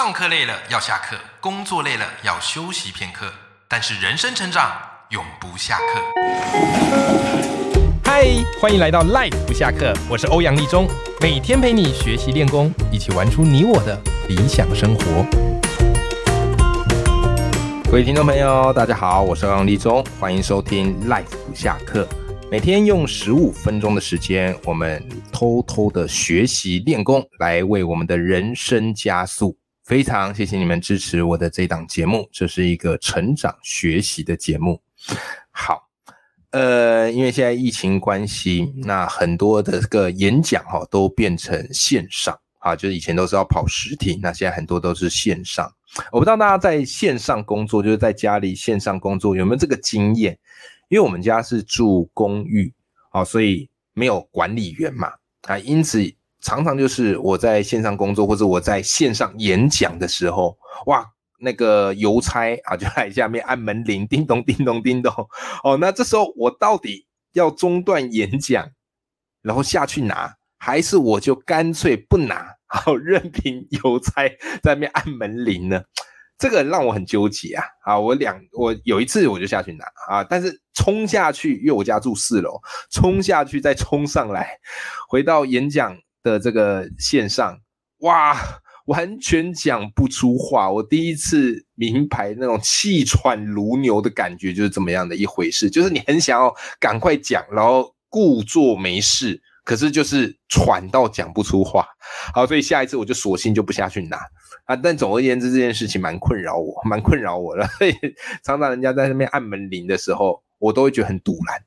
上课累了要下课，工作累了要休息片刻，但是人生成长永不下课。嗨，欢迎来到 Life 不下课，我是欧阳立中，每天陪你学习练功，一起玩出你我的理想生活。各位听众朋友，大家好，我是欧阳立中，欢迎收听 Life 不下课。每天用十五分钟的时间，我们偷偷的学习练功，来为我们的人生加速。非常谢谢你们支持我的这档节目，这是一个成长学习的节目。好，呃，因为现在疫情关系，那很多的这个演讲哈都变成线上啊，就是以前都是要跑实体，那现在很多都是线上。我不知道大家在线上工作，就是在家里线上工作有没有这个经验？因为我们家是住公寓啊，所以没有管理员嘛啊，因此。常常就是我在线上工作或者我在线上演讲的时候，哇，那个邮差啊就在下面按门铃，叮咚叮咚叮咚。哦，那这时候我到底要中断演讲，然后下去拿，还是我就干脆不拿，好任凭邮差在那边按门铃呢？这个让我很纠结啊！啊，我两我有一次我就下去拿啊，但是冲下去，因为我家住四楼，冲下去再冲上来，回到演讲。的这个线上，哇，完全讲不出话。我第一次明白那种气喘如牛的感觉就是怎么样的一回事，就是你很想要赶快讲，然后故作没事，可是就是喘到讲不出话。好，所以下一次我就索性就不下去拿啊。但总而言之，这件事情蛮困扰我，蛮困扰我的。所以常常人家在那边按门铃的时候，我都会觉得很堵然。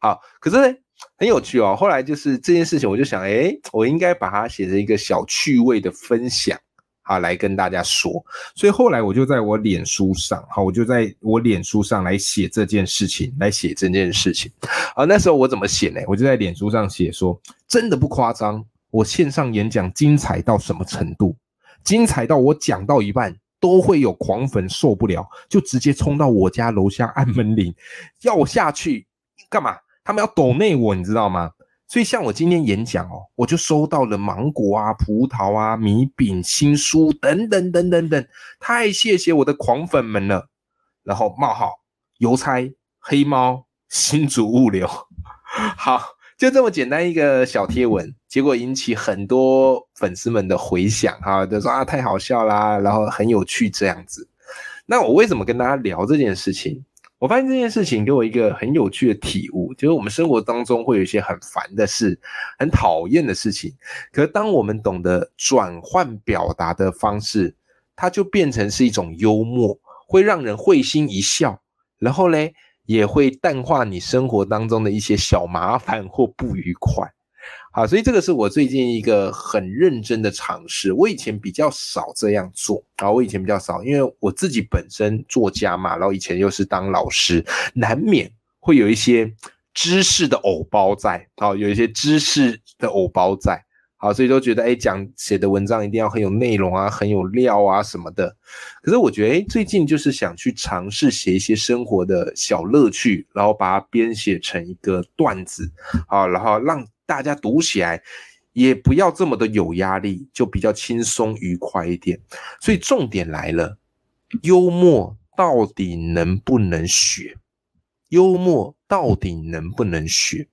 好，可是呢。很有趣哦，后来就是这件事情，我就想，哎，我应该把它写成一个小趣味的分享，好来跟大家说。所以后来我就在我脸书上，好，我就在我脸书上来写这件事情，来写这件事情。啊，那时候我怎么写呢？我就在脸书上写说，真的不夸张，我线上演讲精彩到什么程度？精彩到我讲到一半，都会有狂粉受不了，就直接冲到我家楼下按门铃，要我下去干嘛？他们要抖内我，你知道吗？所以像我今天演讲哦，我就收到了芒果啊、葡萄啊、米饼、新书等等等等等，太谢谢我的狂粉们了。然后冒号邮差、黑猫、新主物流，好，就这么简单一个小贴文，结果引起很多粉丝们的回响哈，都说啊太好笑啦，然后很有趣这样子。那我为什么跟大家聊这件事情？我发现这件事情给我一个很有趣的体悟，就是我们生活当中会有一些很烦的事、很讨厌的事情，可是当我们懂得转换表达的方式，它就变成是一种幽默，会让人会心一笑，然后嘞也会淡化你生活当中的一些小麻烦或不愉快。好，所以这个是我最近一个很认真的尝试。我以前比较少这样做啊，我以前比较少，因为我自己本身作家嘛，然后以前又是当老师，难免会有一些知识的偶包在啊，有一些知识的偶包在，好，所以都觉得哎，讲写的文章一定要很有内容啊，很有料啊什么的。可是我觉得哎，最近就是想去尝试写一些生活的小乐趣，然后把它编写成一个段子啊，然后让。大家读起来也不要这么的有压力，就比较轻松愉快一点。所以重点来了，幽默到底能不能学？幽默到底能不能学？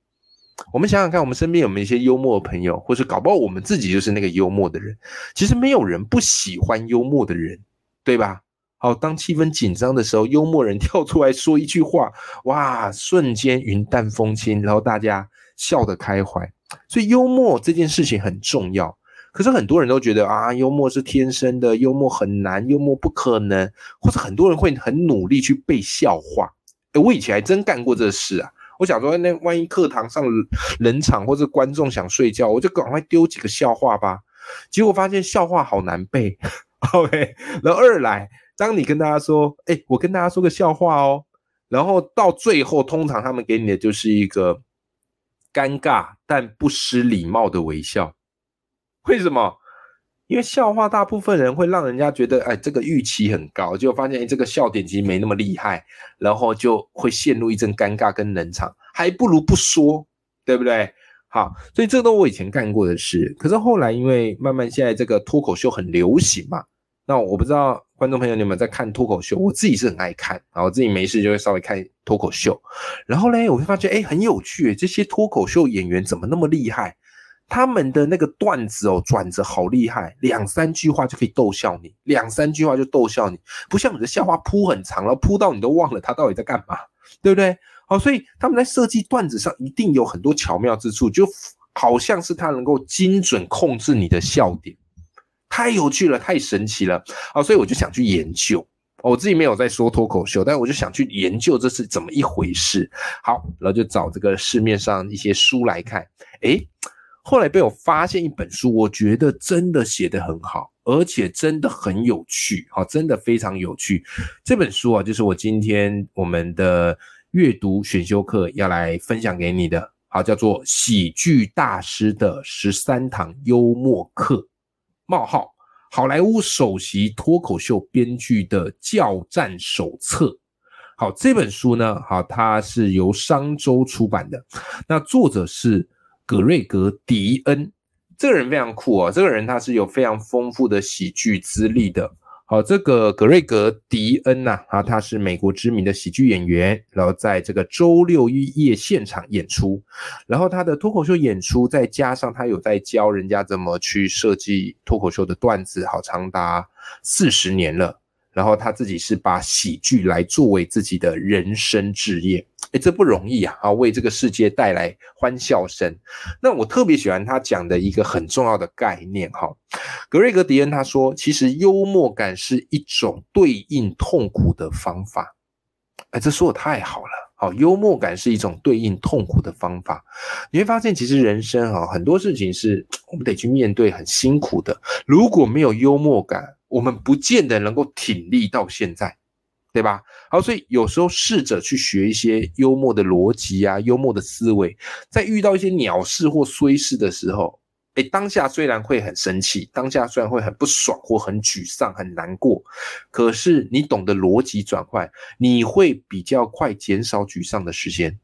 我们想想看，我们身边有没有一些幽默的朋友，或者搞不好我们自己就是那个幽默的人。其实没有人不喜欢幽默的人，对吧？好，当气氛紧张的时候，幽默人跳出来说一句话，哇，瞬间云淡风轻，然后大家。笑得开怀，所以幽默这件事情很重要。可是很多人都觉得啊，幽默是天生的，幽默很难，幽默不可能，或者很多人会很努力去背笑话。哎，我以前还真干过这事啊。我想说，那万一课堂上冷场或者观众想睡觉，我就赶快丢几个笑话吧。结果发现笑话好难背。OK，然后二来，当你跟大家说，哎，我跟大家说个笑话哦，然后到最后，通常他们给你的就是一个。尴尬但不失礼貌的微笑，为什么？因为笑话大部分人会让人家觉得，哎，这个预期很高，就发现哎，这个笑点其实没那么厉害，然后就会陷入一阵尴尬跟冷场，还不如不说，对不对？好，所以这都我以前干过的事。可是后来因为慢慢现在这个脱口秀很流行嘛，那我不知道观众朋友你们在看脱口秀，我自己是很爱看，然后自己没事就会稍微看脱口秀。然后呢，我会发现哎很有趣，这些脱口秀演员怎么那么厉害？他们的那个段子哦转折好厉害，两三句话就可以逗笑你，两三句话就逗笑你，不像你的笑话铺很长了，铺到你都忘了他到底在干嘛，对不对？好，所以他们在设计段子上一定有很多巧妙之处，就好像是他能够精准控制你的笑点。太有趣了，太神奇了啊！所以我就想去研究。我自己没有在说脱口秀，但我就想去研究这是怎么一回事。好，然后就找这个市面上一些书来看。诶，后来被我发现一本书，我觉得真的写得很好，而且真的很有趣。好，真的非常有趣。这本书啊，就是我今天我们的阅读选修课要来分享给你的。好，叫做《喜剧大师的十三堂幽默课》。冒号，好莱坞首席脱口秀编剧的教战手册。好，这本书呢，好，它是由商周出版的。那作者是格瑞格·迪恩，这个人非常酷哦。这个人他是有非常丰富的喜剧资历的。好，这个格瑞格·迪恩呐，啊，他是美国知名的喜剧演员，然后在这个周六夜现场演出，然后他的脱口秀演出，再加上他有在教人家怎么去设计脱口秀的段子，好，长达四十年了。然后他自己是把喜剧来作为自己的人生志业，哎，这不容易啊！啊，为这个世界带来欢笑声。那我特别喜欢他讲的一个很重要的概念，哈，格瑞格迪恩他说，其实幽默感是一种对应痛苦的方法。哎，这说的太好了，好，幽默感是一种对应痛苦的方法。你会发现，其实人生啊，很多事情是 我们得去面对，很辛苦的。如果没有幽默感，我们不见得能够挺立到现在，对吧？好，所以有时候试着去学一些幽默的逻辑啊，幽默的思维，在遇到一些鸟事或衰事的时候，哎，当下虽然会很生气，当下虽然会很不爽或很沮丧、很难过，可是你懂得逻辑转换，你会比较快减少沮丧的时间。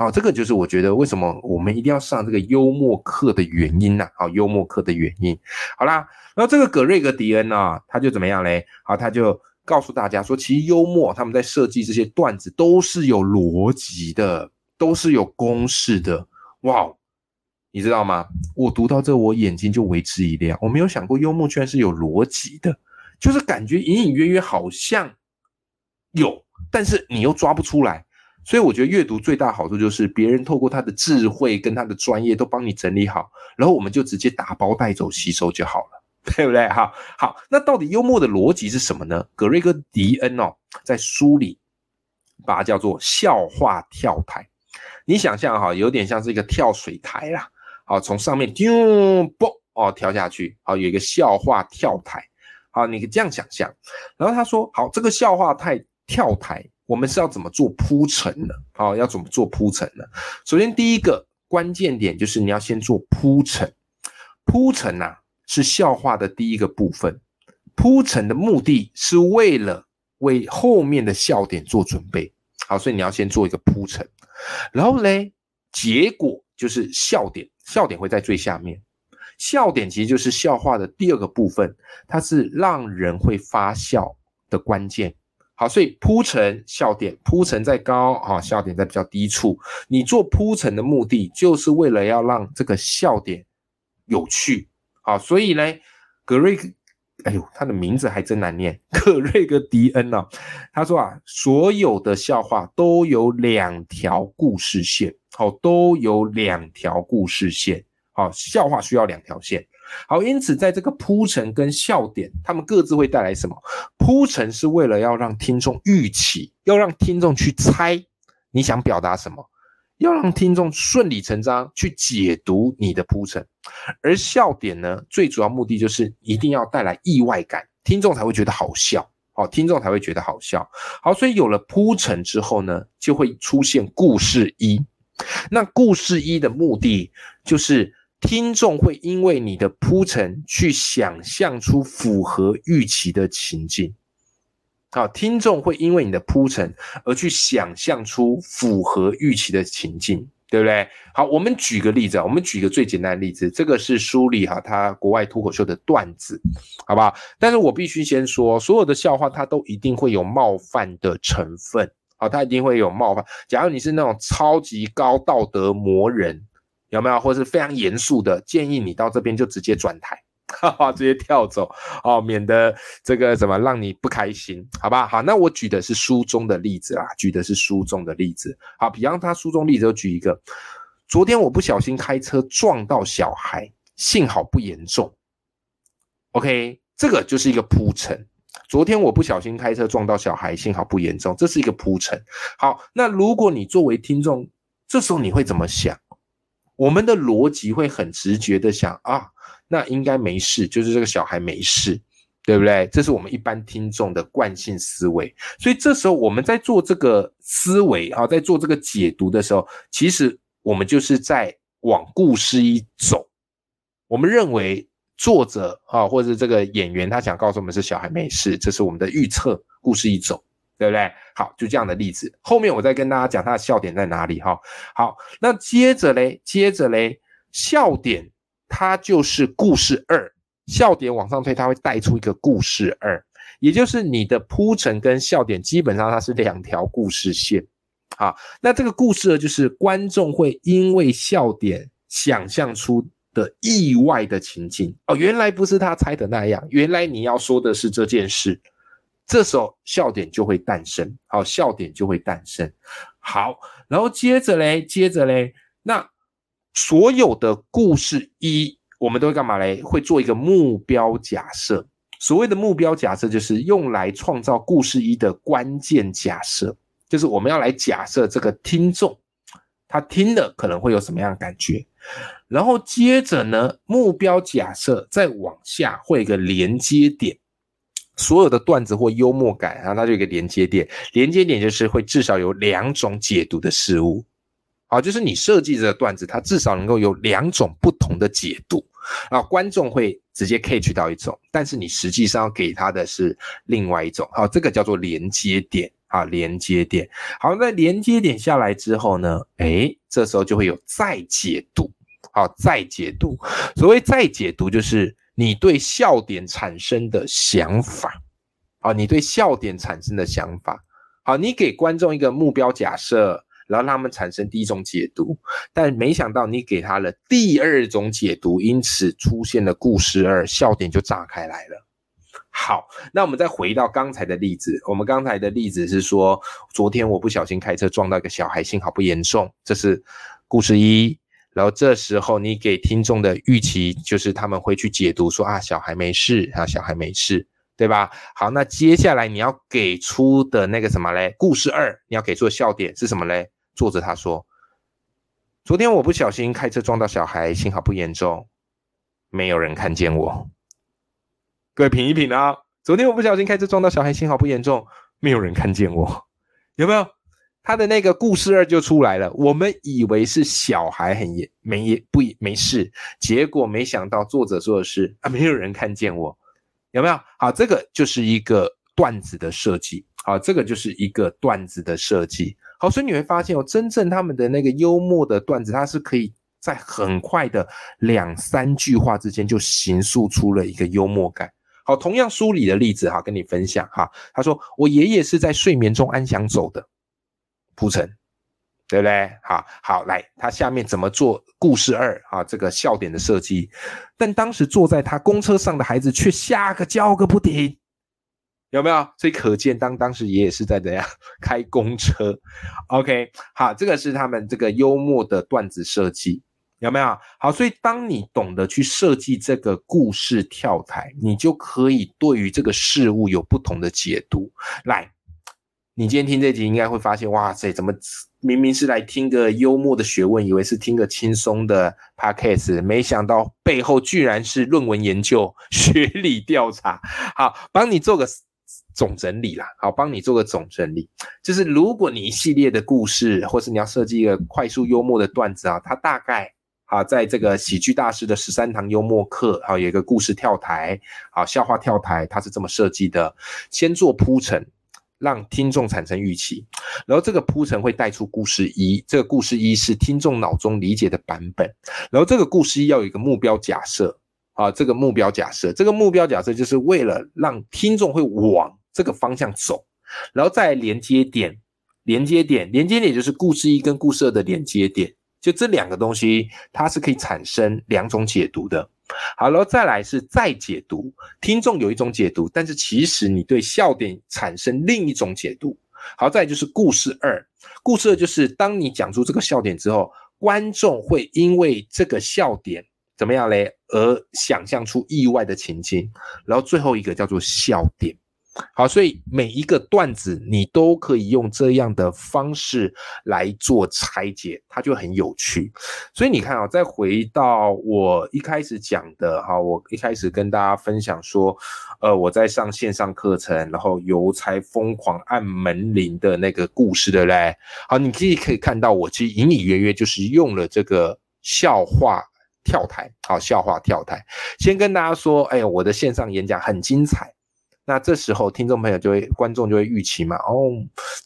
好，这个就是我觉得为什么我们一定要上这个幽默课的原因呐。好，幽默课的原因。好啦。然后这个葛瑞格迪恩呢，他就怎么样嘞？好，他就告诉大家说，其实幽默他们在设计这些段子都是有逻辑的，都是有公式的。哇，你知道吗？我读到这，我眼睛就为之一亮。我没有想过幽默居然是有逻辑的，就是感觉隐隐约约好像有，但是你又抓不出来。所以我觉得阅读最大好处就是别人透过他的智慧跟他的专业都帮你整理好，然后我们就直接打包带走吸收就好了。对不对？哈，好，那到底幽默的逻辑是什么呢？格瑞格迪恩哦，在书里把它叫做笑话跳台。你想象哈，有点像是一个跳水台啦。好，从上面丢啵哦跳下去，好，有一个笑话跳台。好，你可以这样想象。然后他说，好，这个笑话太跳台，我们是要怎么做铺陈呢？好，要怎么做铺陈呢？首先第一个关键点就是你要先做铺陈，铺陈呐。是笑话的第一个部分，铺陈的目的是为了为后面的笑点做准备。好，所以你要先做一个铺陈，然后嘞，结果就是笑点，笑点会在最下面。笑点其实就是笑话的第二个部分，它是让人会发笑的关键。好，所以铺陈笑点，铺陈在高啊，笑点在比较低处。你做铺陈的目的，就是为了要让这个笑点有趣。好，所以呢，格瑞克，哎呦，他的名字还真难念，格瑞格迪恩呢？他说啊，所有的笑话都有两条故事线，好，都有两条故事线，啊，笑话需要两条线，好，因此在这个铺陈跟笑点，他们各自会带来什么？铺陈是为了要让听众预期，要让听众去猜你想表达什么。要让听众顺理成章去解读你的铺陈，而笑点呢，最主要目的就是一定要带来意外感，听众才会觉得好笑，好，听众才会觉得好笑。好，所以有了铺陈之后呢，就会出现故事一。那故事一的目的就是听众会因为你的铺陈去想象出符合预期的情境。好，听众会因为你的铺陈而去想象出符合预期的情境。对不对？好，我们举个例子啊，我们举个最简单的例子，这个是书里哈，它国外脱口秀的段子，好不好？但是我必须先说，所有的笑话它都一定会有冒犯的成分，好，它一定会有冒犯。假如你是那种超级高道德魔人，有没有？或是非常严肃的，建议你到这边就直接转台。哈哈，直接跳走哦，免得这个怎么让你不开心，好吧？好，那我举的是书中的例子啦，举的是书中的例子。好，比方他书中例子，就举一个，昨天我不小心开车撞到小孩，幸好不严重。OK，这个就是一个铺陈。昨天我不小心开车撞到小孩，幸好不严重，这是一个铺陈。好，那如果你作为听众，这时候你会怎么想？我们的逻辑会很直觉的想啊。那应该没事，就是这个小孩没事，对不对？这是我们一般听众的惯性思维。所以这时候我们在做这个思维啊，在做这个解读的时候，其实我们就是在往故事一走。我们认为作者啊，或者这个演员他想告诉我们是小孩没事，这是我们的预测。故事一走，对不对？好，就这样的例子，后面我再跟大家讲他的笑点在哪里哈。好，那接着嘞，接着嘞，笑点。它就是故事二，笑点往上推，它会带出一个故事二，也就是你的铺陈跟笑点基本上它是两条故事线。好，那这个故事二就是观众会因为笑点想象出的意外的情境哦，原来不是他猜的那样，原来你要说的是这件事，这时候笑点就会诞生。好，笑点就会诞生。好，然后接着嘞，接着嘞，那。所有的故事一，我们都会干嘛嘞？会做一个目标假设。所谓的目标假设，就是用来创造故事一的关键假设，就是我们要来假设这个听众他听了可能会有什么样的感觉。然后接着呢，目标假设再往下会有一个连接点，所有的段子或幽默感，然后它就一个连接点。连接点就是会至少有两种解读的事物。好，就是你设计这个段子，它至少能够有两种不同的解读啊，观众会直接 catch 到一种，但是你实际上要给他的是另外一种。好，这个叫做连接点啊，连接点。好，那连接点下来之后呢，哎，这时候就会有再解读。好，再解读。所谓再解读，就是你对笑点产生的想法。好，你对笑点产生的想法。好，你给观众一个目标假设。然后让他们产生第一种解读，但没想到你给他了第二种解读，因此出现了故事二，笑点就炸开来了。好，那我们再回到刚才的例子，我们刚才的例子是说，昨天我不小心开车撞到一个小孩，幸好不严重，这是故事一。然后这时候你给听众的预期就是他们会去解读说啊，小孩没事啊，小孩没事，对吧？好，那接下来你要给出的那个什么嘞？故事二你要给出的笑点是什么嘞？作者他说：“昨天我不小心开车撞到小孩，幸好不严重，没有人看见我。各位品一品啊，昨天我不小心开车撞到小孩，幸好不严重，没有人看见我。有没有？他的那个故事二就出来了。我们以为是小孩很严没不没事，结果没想到作者说的是啊，没有人看见我。有没有？好，这个就是一个段子的设计。好，这个就是一个段子的设计。”好，所以你会发现哦，真正他们的那个幽默的段子，它是可以在很快的两三句话之间就形塑出了一个幽默感。好，同样书里的例子哈，跟你分享哈。他说我爷爷是在睡眠中安详走的，铺陈，对不对？好好来，他下面怎么做故事二啊？这个笑点的设计，但当时坐在他公车上的孩子却吓个叫个不停。有没有？所以可见，当当时爷爷是在怎样开公车？OK，好，这个是他们这个幽默的段子设计，有没有？好，所以当你懂得去设计这个故事跳台，你就可以对于这个事物有不同的解读。来，你今天听这集，应该会发现，哇塞，怎么明明是来听个幽默的学问，以为是听个轻松的 podcast，没想到背后居然是论文研究、学理调查。好，帮你做个。总整理啦，好，帮你做个总整理。就是如果你一系列的故事，或是你要设计一个快速幽默的段子啊，它大概啊，在这个喜剧大师的十三堂幽默课，好，有一个故事跳台，好，笑话跳台，它是这么设计的：先做铺陈，让听众产生预期，然后这个铺陈会带出故事一，这个故事一是听众脑中理解的版本，然后这个故事一要有一个目标假设啊，这个目标假设，这个目标假设就是为了让听众会往这个方向走，然后再连接点，连接点，连接点就是故事一跟故事二的连接点，就这两个东西，它是可以产生两种解读的。好了，再来是再解读，听众有一种解读，但是其实你对笑点产生另一种解读。好，再就是故事二，故事二就是当你讲出这个笑点之后，观众会因为这个笑点怎么样嘞，而想象出意外的情境。然后最后一个叫做笑点。好，所以每一个段子你都可以用这样的方式来做拆解，它就很有趣。所以你看啊，再回到我一开始讲的哈，我一开始跟大家分享说，呃，我在上线上课程，然后邮差疯狂按门铃的那个故事的嘞。好，你可以可以看到，我其实隐隐约约就是用了这个笑话跳台。好，笑话跳台，先跟大家说，哎呀，我的线上演讲很精彩。那这时候，听众朋友就会、观众就会预期嘛，哦，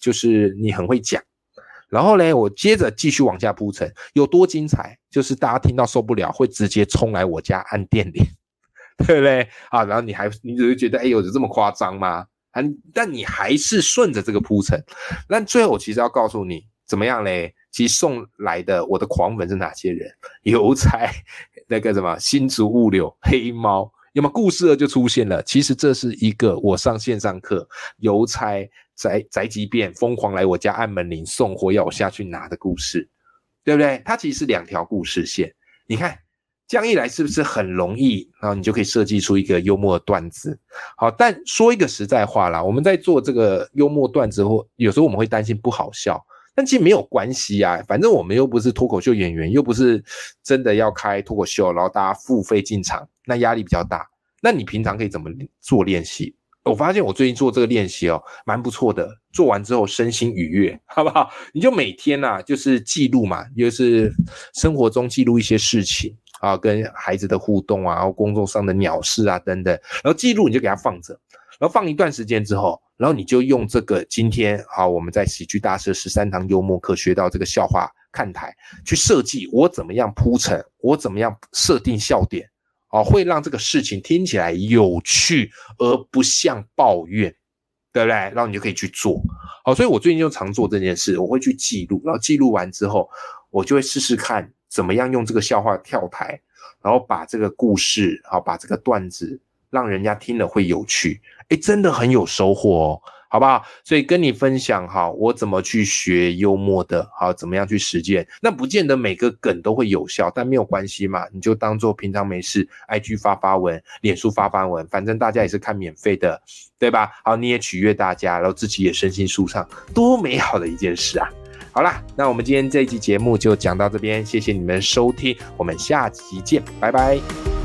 就是你很会讲，然后呢，我接着继续往下铺陈，有多精彩，就是大家听到受不了，会直接冲来我家按电铃，对不对？啊，然后你还你只是觉得，哎呦，有这么夸张吗？啊，但你还是顺着这个铺陈，那最后我其实要告诉你，怎么样嘞？其实送来的我的狂粉是哪些人？邮差，那个什么新竹物流，黑猫。那么故事二就出现了，其实这是一个我上线上课，邮差宅宅急便疯狂来我家按门铃送货要我下去拿的故事，对不对？它其实是两条故事线，你看这样一来是不是很容易？然后你就可以设计出一个幽默段子。好，但说一个实在话啦，我们在做这个幽默段子或有时候我们会担心不好笑。但其实没有关系啊，反正我们又不是脱口秀演员，又不是真的要开脱口秀，然后大家付费进场，那压力比较大。那你平常可以怎么做练习？我发现我最近做这个练习哦，蛮不错的。做完之后身心愉悦，好不好？你就每天呐，就是记录嘛，就是生活中记录一些事情啊，跟孩子的互动啊，然后工作上的鸟事啊等等，然后记录你就给它放着。然后放一段时间之后，然后你就用这个今天好我们在喜剧大师十三堂幽默课学到这个笑话看台去设计我怎么样铺陈，我怎么样设定笑点，哦，会让这个事情听起来有趣而不像抱怨，对不对？然后你就可以去做。好，所以我最近就常做这件事，我会去记录，然后记录完之后，我就会试试看怎么样用这个笑话跳台，然后把这个故事，好把这个段子。让人家听了会有趣，哎，真的很有收获哦，好不好？所以跟你分享哈，我怎么去学幽默的，好，怎么样去实践？那不见得每个梗都会有效，但没有关系嘛，你就当做平常没事，IG 发发文，脸书发发文，反正大家也是看免费的，对吧？好，你也取悦大家，然后自己也身心舒畅，多美好的一件事啊！好啦，那我们今天这一集节目就讲到这边，谢谢你们收听，我们下期见，拜拜。